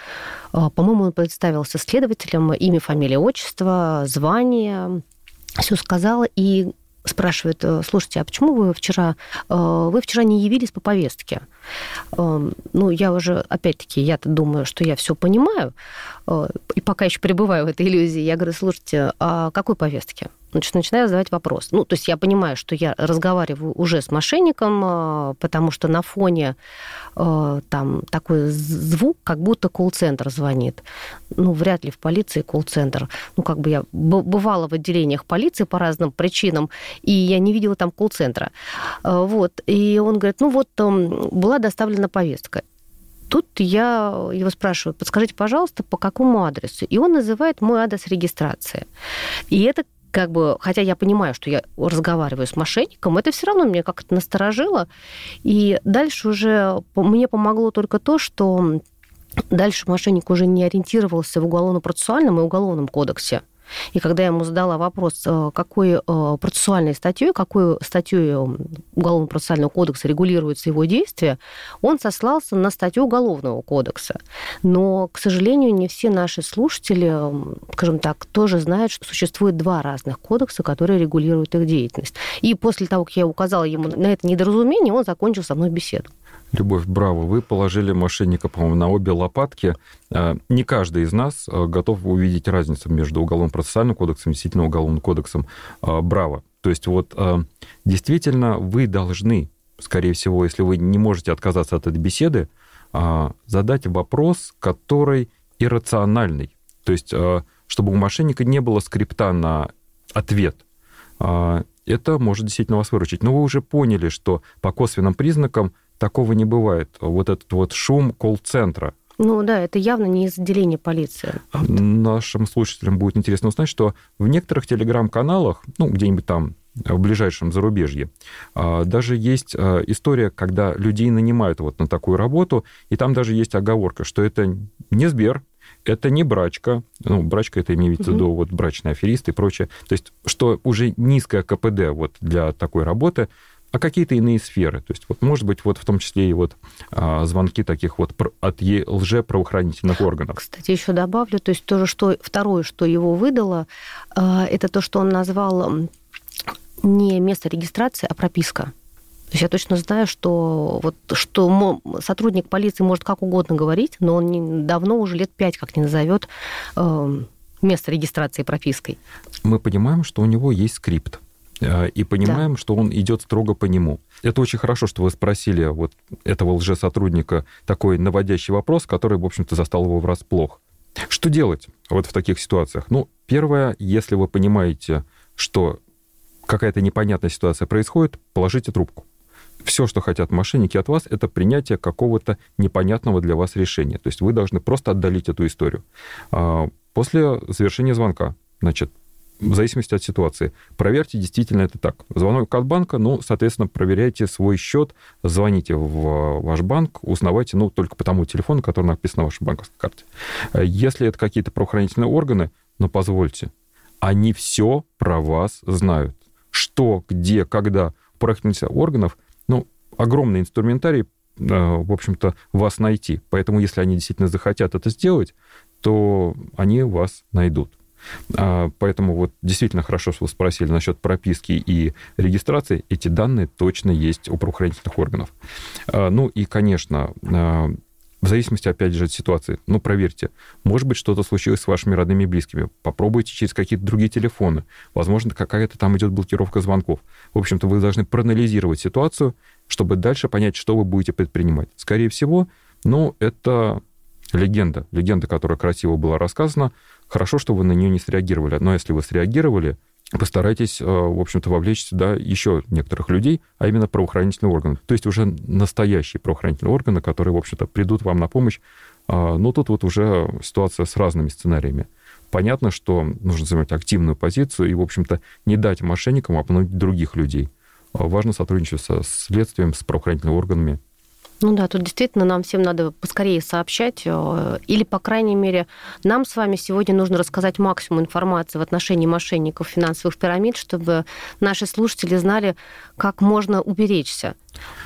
А, по-моему, он представился следователем, имя, фамилия, отчество, звание, все сказала, и спрашивает, «Э, слушайте, а почему вы вчера, э, вы вчера не явились по повестке? Эм, ну, я уже, опять-таки, я-то думаю, что я все понимаю, э, и пока еще пребываю в этой иллюзии, я говорю, слушайте, а какой повестке? Значит, начинаю задавать вопрос. Ну, то есть я понимаю, что я разговариваю уже с мошенником, э, потому что на фоне э, там такой звук, как будто колл-центр звонит. Ну, вряд ли в полиции колл-центр. Ну, как бы я бывала в отделениях полиции по разным причинам, и я не видела там колл-центра. Э, вот. И он говорит, ну вот была доставлена повестка. Тут я его спрашиваю, подскажите, пожалуйста, по какому адресу? И он называет мой адрес регистрации. И это как бы, хотя я понимаю, что я разговариваю с мошенником, это все равно меня как-то насторожило. И дальше уже мне помогло только то, что дальше мошенник уже не ориентировался в уголовно-процессуальном и уголовном кодексе. И когда я ему задала вопрос, э, какой э, процессуальной статьей, какой статьей э, Уголовно-процессуального кодекса регулируется его действие, он сослался на статью Уголовного кодекса. Но, к сожалению, не все наши слушатели, скажем так, тоже знают, что существует два разных кодекса, которые регулируют их деятельность. И после того, как я указала ему на это недоразумение, он закончил со мной беседу. Любовь, браво. Вы положили мошенника, по-моему, на обе лопатки. А, не каждый из нас а, готов увидеть разницу между уголовно-процессуальным кодексом и действительно уголовным кодексом. А, браво. То есть вот действительно вы должны, скорее всего, если вы не можете отказаться от этой беседы, задать вопрос, который иррациональный. То есть чтобы у мошенника не было скрипта на ответ. Это может действительно вас выручить. Но вы уже поняли, что по косвенным признакам такого не бывает. Вот этот вот шум колл-центра, ну да, это явно не из отделения полиции. Нашим слушателям будет интересно узнать, что в некоторых телеграм-каналах, ну, где-нибудь там в ближайшем зарубежье. А, даже есть а, история, когда людей нанимают вот на такую работу, и там даже есть оговорка, что это не Сбер, это не брачка, ну, брачка это имеется в виду вот брачный аферист и прочее, то есть что уже низкое КПД вот для такой работы, а какие-то иные сферы. То есть, вот, может быть, вот в том числе и вот а, звонки таких вот от лже-правоохранительных органов. Кстати, еще добавлю, то есть тоже, что второе, что его выдало, а, это то, что он назвал не место регистрации, а прописка. То есть я точно знаю, что, вот, что сотрудник полиции может как угодно говорить, но он не, давно, уже лет пять как не назовет э, место регистрации пропиской. Мы понимаем, что у него есть скрипт. Э, и понимаем, да. что он идет строго по нему. Это очень хорошо, что вы спросили вот этого лжесотрудника такой наводящий вопрос, который, в общем-то, застал его врасплох. Что делать вот в таких ситуациях? Ну, первое, если вы понимаете, что какая-то непонятная ситуация происходит, положите трубку. Все, что хотят мошенники от вас, это принятие какого-то непонятного для вас решения. То есть вы должны просто отдалить эту историю. А, после завершения звонка, значит, в зависимости от ситуации. Проверьте, действительно это так. Звонок от банка, ну, соответственно, проверяйте свой счет, звоните в ваш банк, узнавайте, ну, только по тому телефону, который написан на вашей банковской карте. Если это какие-то правоохранительные органы, ну, позвольте, они все про вас знают. Что, где, когда. Правоохранительных органов, ну, огромный инструментарий, э, в общем-то, вас найти. Поэтому, если они действительно захотят это сделать, то они вас найдут. А, поэтому вот действительно хорошо, что вы спросили насчет прописки и регистрации. Эти данные точно есть у правоохранительных органов. А, ну и, конечно, а, в зависимости, опять же, от ситуации. Ну, проверьте. Может быть, что-то случилось с вашими родными и близкими. Попробуйте через какие-то другие телефоны. Возможно, какая-то там идет блокировка звонков. В общем-то, вы должны проанализировать ситуацию, чтобы дальше понять, что вы будете предпринимать. Скорее всего, ну, это легенда. Легенда, которая красиво была рассказана, Хорошо, что вы на нее не среагировали. Но если вы среагировали, постарайтесь, э, в общем-то, вовлечь сюда еще некоторых людей, а именно правоохранительные органы. То есть уже настоящие правоохранительные органы, которые, в общем-то, придут вам на помощь. А, но тут вот уже ситуация с разными сценариями. Понятно, что нужно занимать активную позицию и, в общем-то, не дать мошенникам обмануть других людей. Важно сотрудничать со следствием, с правоохранительными органами Ну да, тут действительно нам всем надо поскорее сообщать, э, или, по крайней мере, нам с вами сегодня нужно рассказать максимум информации в отношении мошенников финансовых пирамид, чтобы наши слушатели знали, как можно уберечься.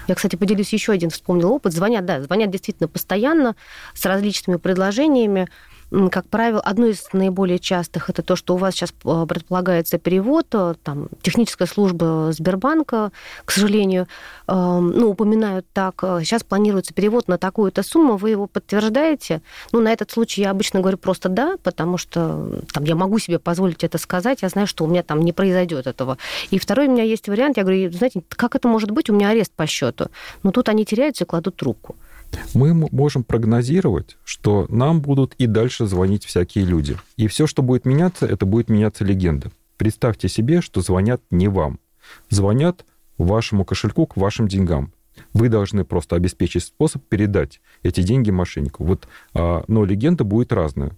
Я, кстати, поделюсь еще один, вспомнил опыт. Звонят, да, звонят действительно постоянно с различными предложениями как правило, одно из наиболее частых это то, что у вас сейчас э, предполагается перевод, э, там, техническая служба Сбербанка, к сожалению, эм, ну, упоминают так, э, сейчас планируется перевод на такую-то сумму, вы его подтверждаете? Ну, на этот случай я обычно говорю просто да, потому что там, я могу себе позволить это сказать, я знаю, что у меня там не произойдет этого. И второй у меня есть вариант, я говорю, знаете, как это может быть, у меня арест по счету. Но тут они теряются и кладут трубку мы можем прогнозировать, что нам будут и дальше звонить всякие люди. И все, что будет меняться, это будет меняться легенда. Представьте себе, что звонят не вам. Звонят вашему кошельку к вашим деньгам. Вы должны просто обеспечить способ передать эти деньги мошеннику. Вот, а, но легенда будет разная.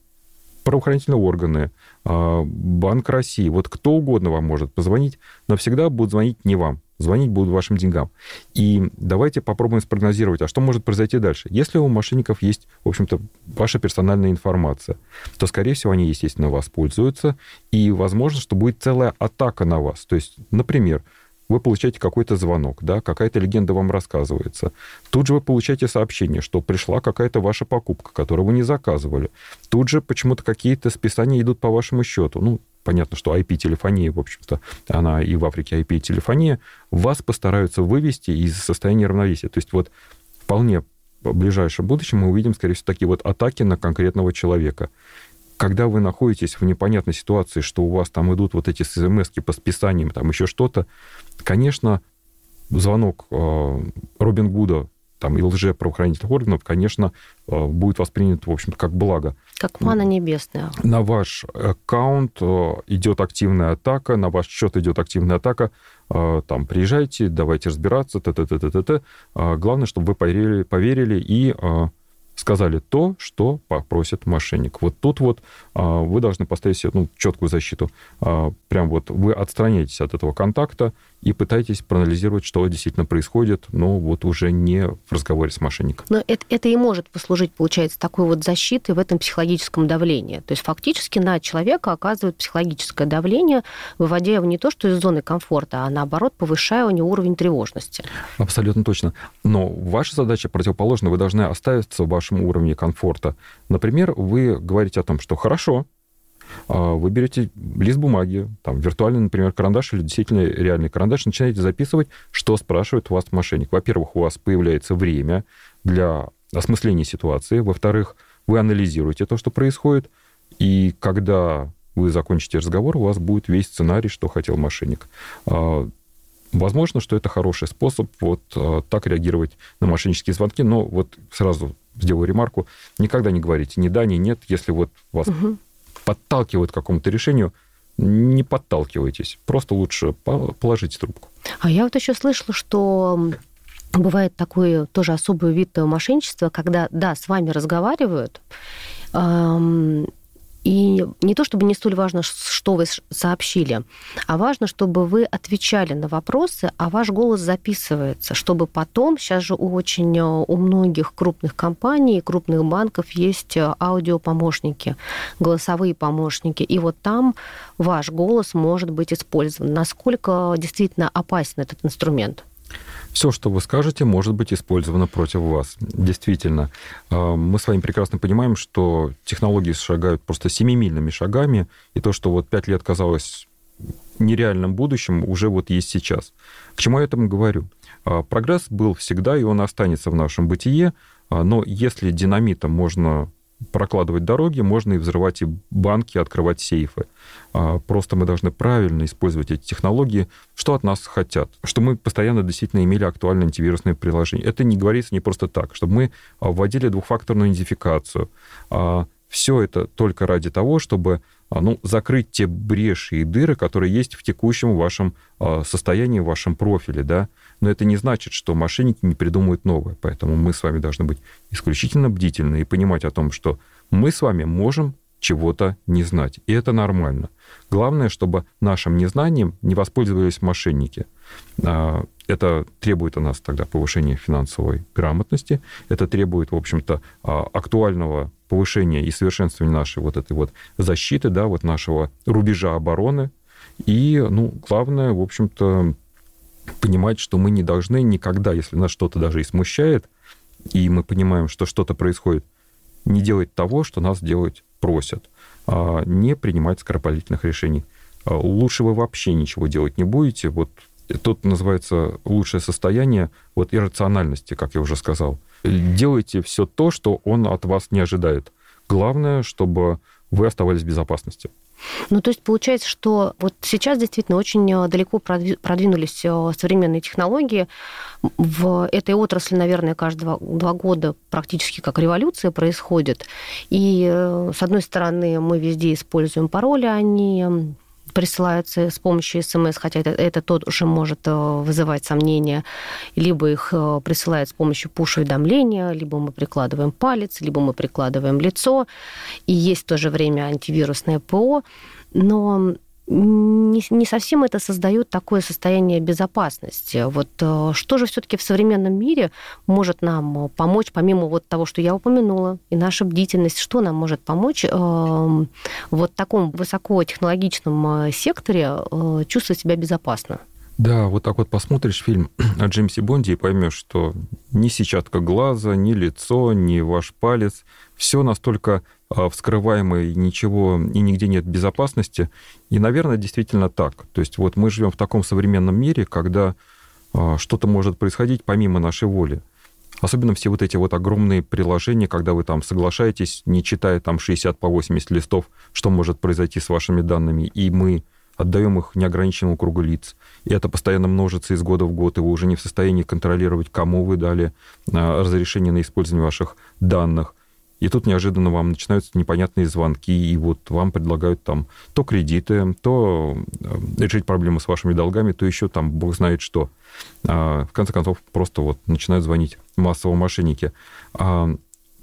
Правоохранительные органы, а, Банк России, вот кто угодно вам может позвонить, но всегда будут звонить не вам звонить будут вашим деньгам. И давайте попробуем спрогнозировать, а что может произойти дальше. Если у мошенников есть, в общем-то, ваша персональная информация, то, скорее всего, они, естественно, воспользуются, и возможно, что будет целая атака на вас. То есть, например, вы получаете какой-то звонок, да, какая-то легенда вам рассказывается. Тут же вы получаете сообщение, что пришла какая-то ваша покупка, которую вы не заказывали. Тут же почему-то какие-то списания идут по вашему счету. Ну, понятно, что IP-телефония, в общем-то, она и в Африке IP-телефония, вас постараются вывести из состояния равновесия. То есть вот вполне в ближайшем будущем мы увидим, скорее всего, такие вот атаки на конкретного человека. Когда вы находитесь в непонятной ситуации, что у вас там идут вот эти смс по списаниям, там еще что-то, конечно, звонок э, Робин Гуда там, и лже-правоохранительных органов, конечно, э, будет воспринят, в общем как благо. Как мана небесная. На ваш аккаунт э, идет активная атака, на ваш счет идет активная атака. Э, там, приезжайте, давайте разбираться, т т т т т т Главное, чтобы вы поверили, поверили и сказали то, что попросит мошенник. Вот тут вот а, вы должны поставить себе ну, четкую защиту. А, прям вот вы отстраняетесь от этого контакта и пытаетесь проанализировать, что действительно происходит, но вот уже не в разговоре с мошенником. Но это, это и может послужить, получается, такой вот защитой в этом психологическом давлении. То есть фактически на человека оказывают психологическое давление, выводя его не то, что из зоны комфорта, а наоборот, повышая у него уровень тревожности. Абсолютно точно. Но ваша задача противоположна. Вы должны оставиться в вашем уровне комфорта. Например, вы говорите о том, что хорошо, вы берете лист бумаги, там, виртуальный, например, карандаш или действительно реальный карандаш, начинаете записывать, что спрашивает у вас мошенник. Во-первых, у вас появляется время для осмысления ситуации. Во-вторых, вы анализируете то, что происходит. И когда вы закончите разговор, у вас будет весь сценарий, что хотел мошенник. А, возможно, что это хороший способ вот а, так реагировать на мошеннические звонки, но вот сразу сделаю ремарку, никогда не говорите ни да, ни нет, если вот вас угу подталкивают к какому-то решению, не подталкивайтесь. Просто лучше положите трубку. А я вот еще слышала, что бывает такой тоже особый вид мошенничества, когда, да, с вами разговаривают, и не то чтобы не столь важно, что вы сообщили, а важно, чтобы вы отвечали на вопросы, а ваш голос записывается, чтобы потом, сейчас же у очень э, у многих крупных компаний, крупных банков есть э, аудиопомощники, голосовые помощники, и вот там ваш голос может быть использован. Насколько действительно опасен этот инструмент? Все, что вы скажете, может быть использовано против вас. Действительно, а, мы с вами прекрасно понимаем, что технологии шагают просто семимильными шагами, и то, что вот пять лет казалось нереальным будущим, уже вот есть сейчас. К чему я этому говорю? А, прогресс был всегда, и он останется в нашем бытие, а, но если динамитом можно прокладывать дороги, можно и взрывать и банки, открывать сейфы. А, просто мы должны правильно использовать эти технологии. Что от нас хотят? Что мы постоянно действительно имели актуальные антивирусные приложения. Это не говорится не просто так. Чтобы мы а, вводили двухфакторную идентификацию. А, Все это только ради того, чтобы ну, закрыть те бреши и дыры, которые есть в текущем вашем состоянии, в вашем профиле. Да? Но это не значит, что мошенники не придумают новое. Поэтому мы с вами должны быть исключительно бдительны и понимать о том, что мы с вами можем чего-то не знать. И это нормально. Главное, чтобы нашим незнанием не воспользовались мошенники. Это требует у нас тогда повышения финансовой грамотности, это требует, в общем-то, а, актуального повышения и совершенствования нашей вот этой вот защиты, да, вот нашего рубежа обороны. И, ну, главное, в общем-то, понимать, что мы не должны никогда, если нас что-то даже и смущает, и мы понимаем, что что-то происходит, не делать того, что нас делать просят, а не принимать скоропалительных решений. А лучше вы вообще ничего делать не будете. Вот тут называется лучшее состояние вот иррациональности, как я уже сказал. Делайте все то, что он от вас не ожидает. Главное, чтобы вы оставались в безопасности. Ну, то есть получается, что вот сейчас действительно очень э, далеко продвинулись э, современные технологии. В этой отрасли, наверное, каждые два года практически как революция происходит. И, э, с одной стороны, мы везде используем пароли, они присылаются с помощью СМС, хотя это, это тоже может вызывать сомнения, либо их присылают с помощью пуш-уведомления, либо мы прикладываем палец, либо мы прикладываем лицо, и есть в то же время антивирусное ПО, но не, не совсем это создает такое состояние безопасности. Вот э, что же все-таки в современном мире может нам помочь, помимо вот того, что я упомянула, и наша бдительность, что нам может помочь э, вот в таком высокотехнологичном э, секторе э, чувствовать себя безопасно? Да, вот так вот посмотришь фильм о Джеймсе Бонде и поймешь, что ни сетчатка глаза, ни лицо, ни ваш палец, все настолько а, вскрываемо и ничего, и нигде нет безопасности. И, наверное, действительно так. То есть вот мы живем в таком современном мире, когда а, что-то может происходить помимо нашей воли. Особенно все вот эти вот огромные приложения, когда вы там соглашаетесь, не читая там 60 по 80 листов, что может произойти с вашими данными, и мы отдаем их неограниченному кругу лиц. И это постоянно множится из года в год, и вы уже не в состоянии контролировать, кому вы дали а, разрешение на использование ваших данных. И тут неожиданно вам начинаются непонятные звонки, и вот вам предлагают там то кредиты, то э, решить проблемы с вашими долгами, то еще там бог знает что. А, в конце концов, просто вот начинают звонить массово мошенники. А,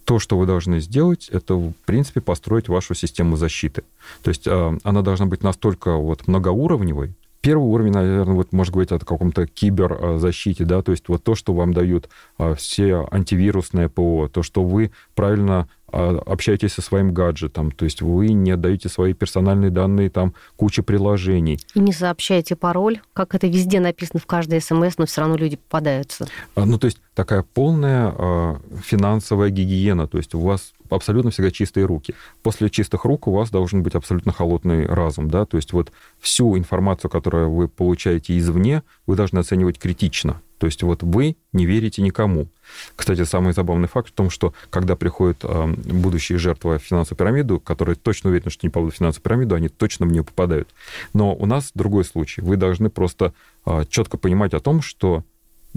то, что вы должны сделать, это, в принципе, построить вашу систему защиты. То есть а, она должна быть настолько вот многоуровневой, Первый уровень, наверное, вот можно говорить о каком-то киберзащите, да, то есть вот то, что вам дают все антивирусное ПО, то, что вы правильно а, общаетесь со своим гаджетом, то есть вы не отдаете свои персональные данные там куче приложений. И не сообщаете пароль, как это везде написано в каждой смс, но все равно люди попадаются. А, ну, то есть такая полная а, финансовая гигиена, то есть у вас абсолютно всегда чистые руки. После чистых рук у вас должен быть абсолютно холодный разум, да, то есть вот всю информацию, которую вы получаете извне, вы должны оценивать критично. То есть вот вы не верите никому. Кстати, самый забавный факт в том, что когда приходят э, будущие жертвы в финансовую пирамиду, которые точно уверены, что не попадут в финансовую пирамиду, они точно в нее попадают. Но у нас другой случай. Вы должны просто э, четко понимать о том, что,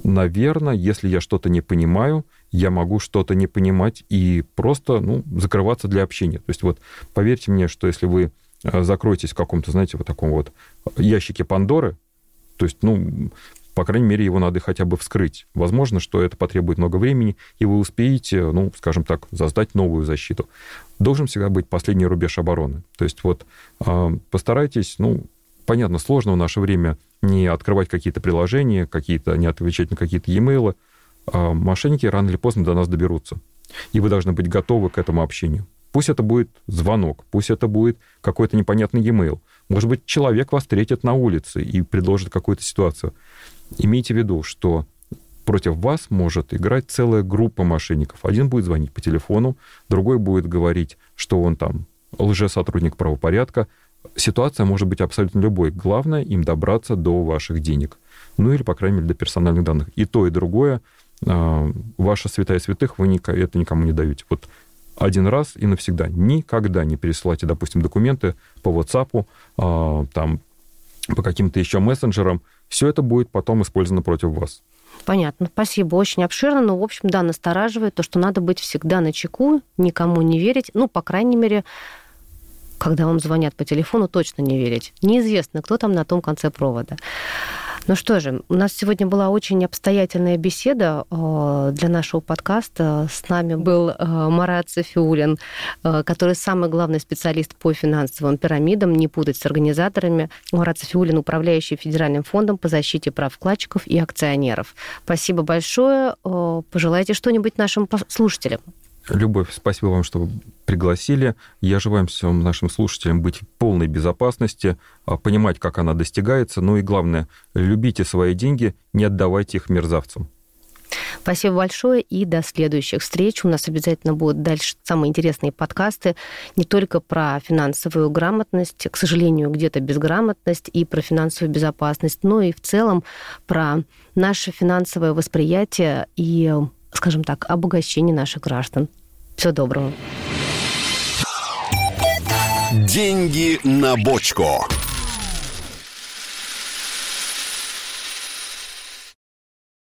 наверное, если я что-то не понимаю, я могу что-то не понимать и просто ну, закрываться для общения. То есть вот поверьте мне, что если вы закроетесь в каком-то, знаете, вот таком вот ящике Пандоры, то есть, ну, по крайней мере, его надо хотя бы вскрыть. Возможно, что это потребует много времени, и вы успеете, ну, скажем так, создать новую защиту. Должен всегда быть последний рубеж обороны. То есть вот а, постарайтесь, ну, понятно, сложно в наше время не открывать какие-то приложения, какие-то, не отвечать на какие-то e-mail. А мошенники рано или поздно до нас доберутся. И вы должны быть готовы к этому общению. Пусть это будет звонок, пусть это будет какой-то непонятный e-mail. Может быть, человек вас встретит на улице и предложит какую-то ситуацию. Имейте в виду, что против вас может играть целая группа мошенников. Один будет звонить по телефону, другой будет говорить, что он там лжесотрудник правопорядка. Ситуация может быть абсолютно любой. Главное им добраться до ваших денег. Ну или, по крайней мере, до персональных данных. И то, и другое, а, ваша святая святых, вы это никому не даете. Вот один раз и навсегда. Никогда не пересылайте, допустим, документы по WhatsApp, а, там, по каким-то еще мессенджерам, все это будет потом использовано против вас. Понятно, спасибо, очень обширно, но, в общем, да, настораживает то, что надо быть всегда на чеку, никому не верить, ну, по крайней мере, когда вам звонят по телефону, точно не верить. Неизвестно, кто там на том конце провода. Ну что же, у нас сегодня была очень обстоятельная беседа э, для нашего подкаста. С нами был э, Марат Софиулин, э, который самый главный специалист по финансовым пирамидам, не путать с организаторами. Марат Софиулин, управляющий Федеральным фондом по защите прав вкладчиков и акционеров. Спасибо большое. Пожелайте что-нибудь нашим слушателям. Любовь, спасибо вам, что пригласили. Я желаю всем нашим слушателям быть в полной безопасности, а, понимать, как она достигается. Ну и главное, любите свои деньги, не отдавайте их мерзавцам. Спасибо большое и до следующих встреч. У нас обязательно будут дальше самые интересные подкасты не только про финансовую грамотность, к сожалению, где-то безграмотность и про финансовую безопасность, но и в целом про наше финансовое восприятие и скажем так, обогащение наших граждан. Всего доброго. Деньги на бочку.